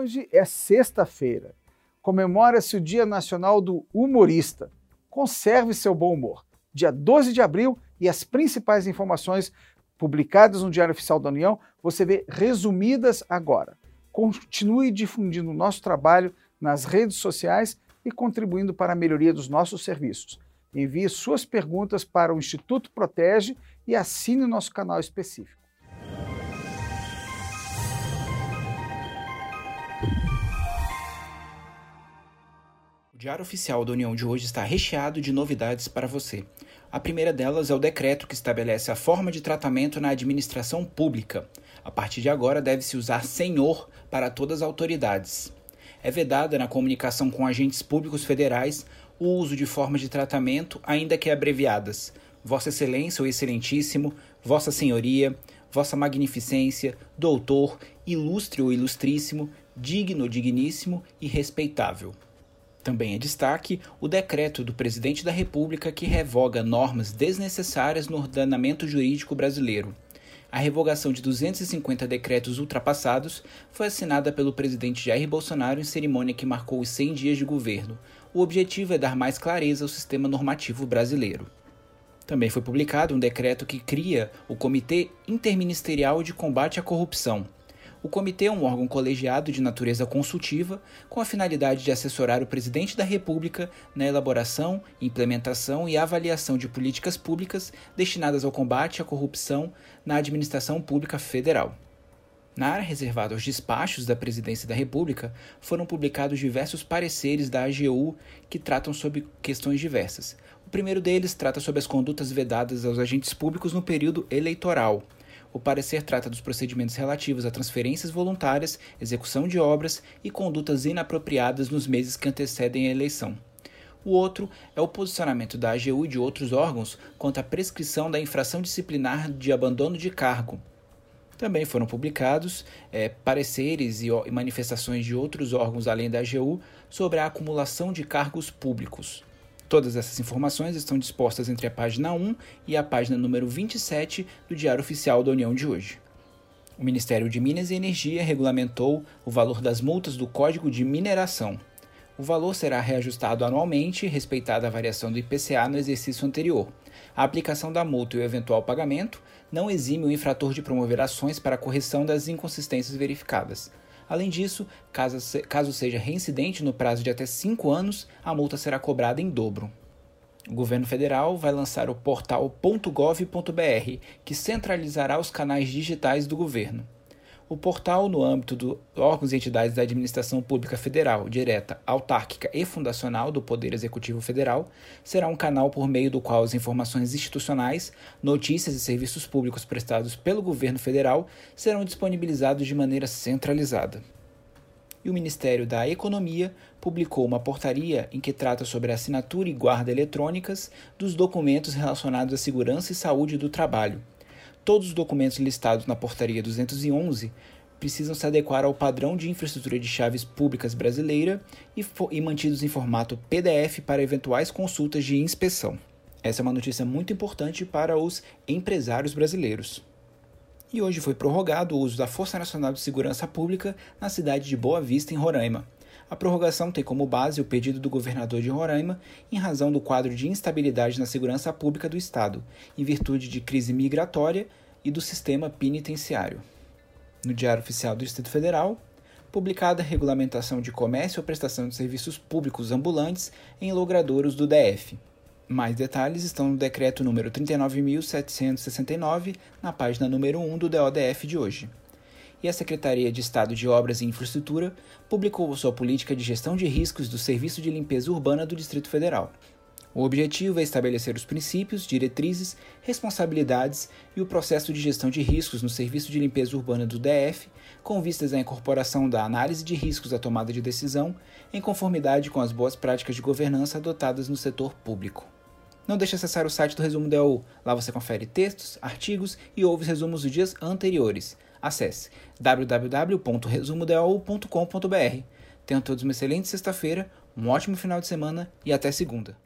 Hoje é sexta-feira. Comemora-se o Dia Nacional do Humorista. Conserve seu bom humor. Dia 12 de abril e as principais informações publicadas no Diário Oficial da União você vê resumidas agora. Continue difundindo o nosso trabalho nas redes sociais e contribuindo para a melhoria dos nossos serviços. Envie suas perguntas para o Instituto Protege e assine o nosso canal específico. O Diário Oficial da União de hoje está recheado de novidades para você. A primeira delas é o decreto que estabelece a forma de tratamento na administração pública. A partir de agora, deve-se usar senhor para todas as autoridades. É vedada na comunicação com agentes públicos federais o uso de formas de tratamento, ainda que abreviadas, Vossa Excelência ou Excelentíssimo, Vossa Senhoria, Vossa Magnificência, Doutor, Ilustre ou Ilustríssimo, Digno, Digníssimo e Respeitável. Também é destaque o decreto do Presidente da República que revoga normas desnecessárias no ordenamento jurídico brasileiro. A revogação de 250 decretos ultrapassados foi assinada pelo presidente Jair Bolsonaro em cerimônia que marcou os 100 dias de governo. O objetivo é dar mais clareza ao sistema normativo brasileiro. Também foi publicado um decreto que cria o Comitê Interministerial de Combate à Corrupção, o comitê é um órgão colegiado de natureza consultiva, com a finalidade de assessorar o presidente da República na elaboração, implementação e avaliação de políticas públicas destinadas ao combate à corrupção na administração pública federal. Na área reservada aos despachos da Presidência da República, foram publicados diversos pareceres da AGU que tratam sobre questões diversas. O primeiro deles trata sobre as condutas vedadas aos agentes públicos no período eleitoral. O parecer trata dos procedimentos relativos a transferências voluntárias, execução de obras e condutas inapropriadas nos meses que antecedem a eleição. O outro é o posicionamento da AGU e de outros órgãos quanto à prescrição da infração disciplinar de abandono de cargo. Também foram publicados é, pareceres e manifestações de outros órgãos além da AGU sobre a acumulação de cargos públicos. Todas essas informações estão dispostas entre a página 1 e a página número 27 do Diário Oficial da União de hoje. O Ministério de Minas e Energia regulamentou o valor das multas do Código de Mineração. O valor será reajustado anualmente, respeitada a variação do IPCA no exercício anterior. A aplicação da multa e o eventual pagamento não exime o infrator de promover ações para correção das inconsistências verificadas. Além disso, caso, seja reincidente no prazo de até 5 anos, a multa será cobrada em dobro. O governo federal vai lançar o portal .gov.br, que centralizará os canais digitais do governo. O portal, no âmbito dos órgãos e entidades da administração pública federal, direta, autárquica e fundacional do Poder Executivo Federal, será um canal por meio do qual as informações institucionais, notícias e serviços públicos prestados pelo governo federal serão disponibilizados de maneira centralizada. E o Ministério da Economia publicou uma portaria em que trata sobre a assinatura e guarda eletrônicas dos documentos relacionados à segurança e saúde do trabalho Todos os documentos listados na Portaria 211 precisam se adequar ao padrão de infraestrutura de chaves públicas brasileira e, e mantidos em formato PDF para eventuais consultas de inspeção. Essa é uma notícia muito importante para os empresários brasileiros. E hoje foi prorrogado o uso da Força Nacional de Segurança Pública na cidade de Boa Vista, em Roraima. A prorrogação tem como base o pedido do governador de Roraima em razão do quadro de instabilidade na segurança pública do Estado, em virtude de crise migratória e do sistema penitenciário. No Diário Oficial do Distrito Federal, publicada a regulamentação de comércio ou prestação de serviços públicos ambulantes em logradouros do DF. Mais detalhes estão no decreto número 39.769, na página número 1 do DODF de hoje e a Secretaria de Estado de Obras e Infraestrutura publicou sua política de gestão de riscos do Serviço de Limpeza Urbana do Distrito Federal. O objetivo é estabelecer os princípios, diretrizes, responsabilidades e o processo de gestão de riscos no Serviço de Limpeza Urbana do DF, com vistas à incorporação da análise de riscos à tomada de decisão, em conformidade com as boas práticas de governança adotadas no setor público. Não deixe de acessar o site do Resumo DAU. Lá você confere textos, artigos e ouve os resumos dos dias anteriores. Acesse www.resumodao.com.br. Tenham todos uma excelente sexta-feira, um ótimo final de semana e até segunda.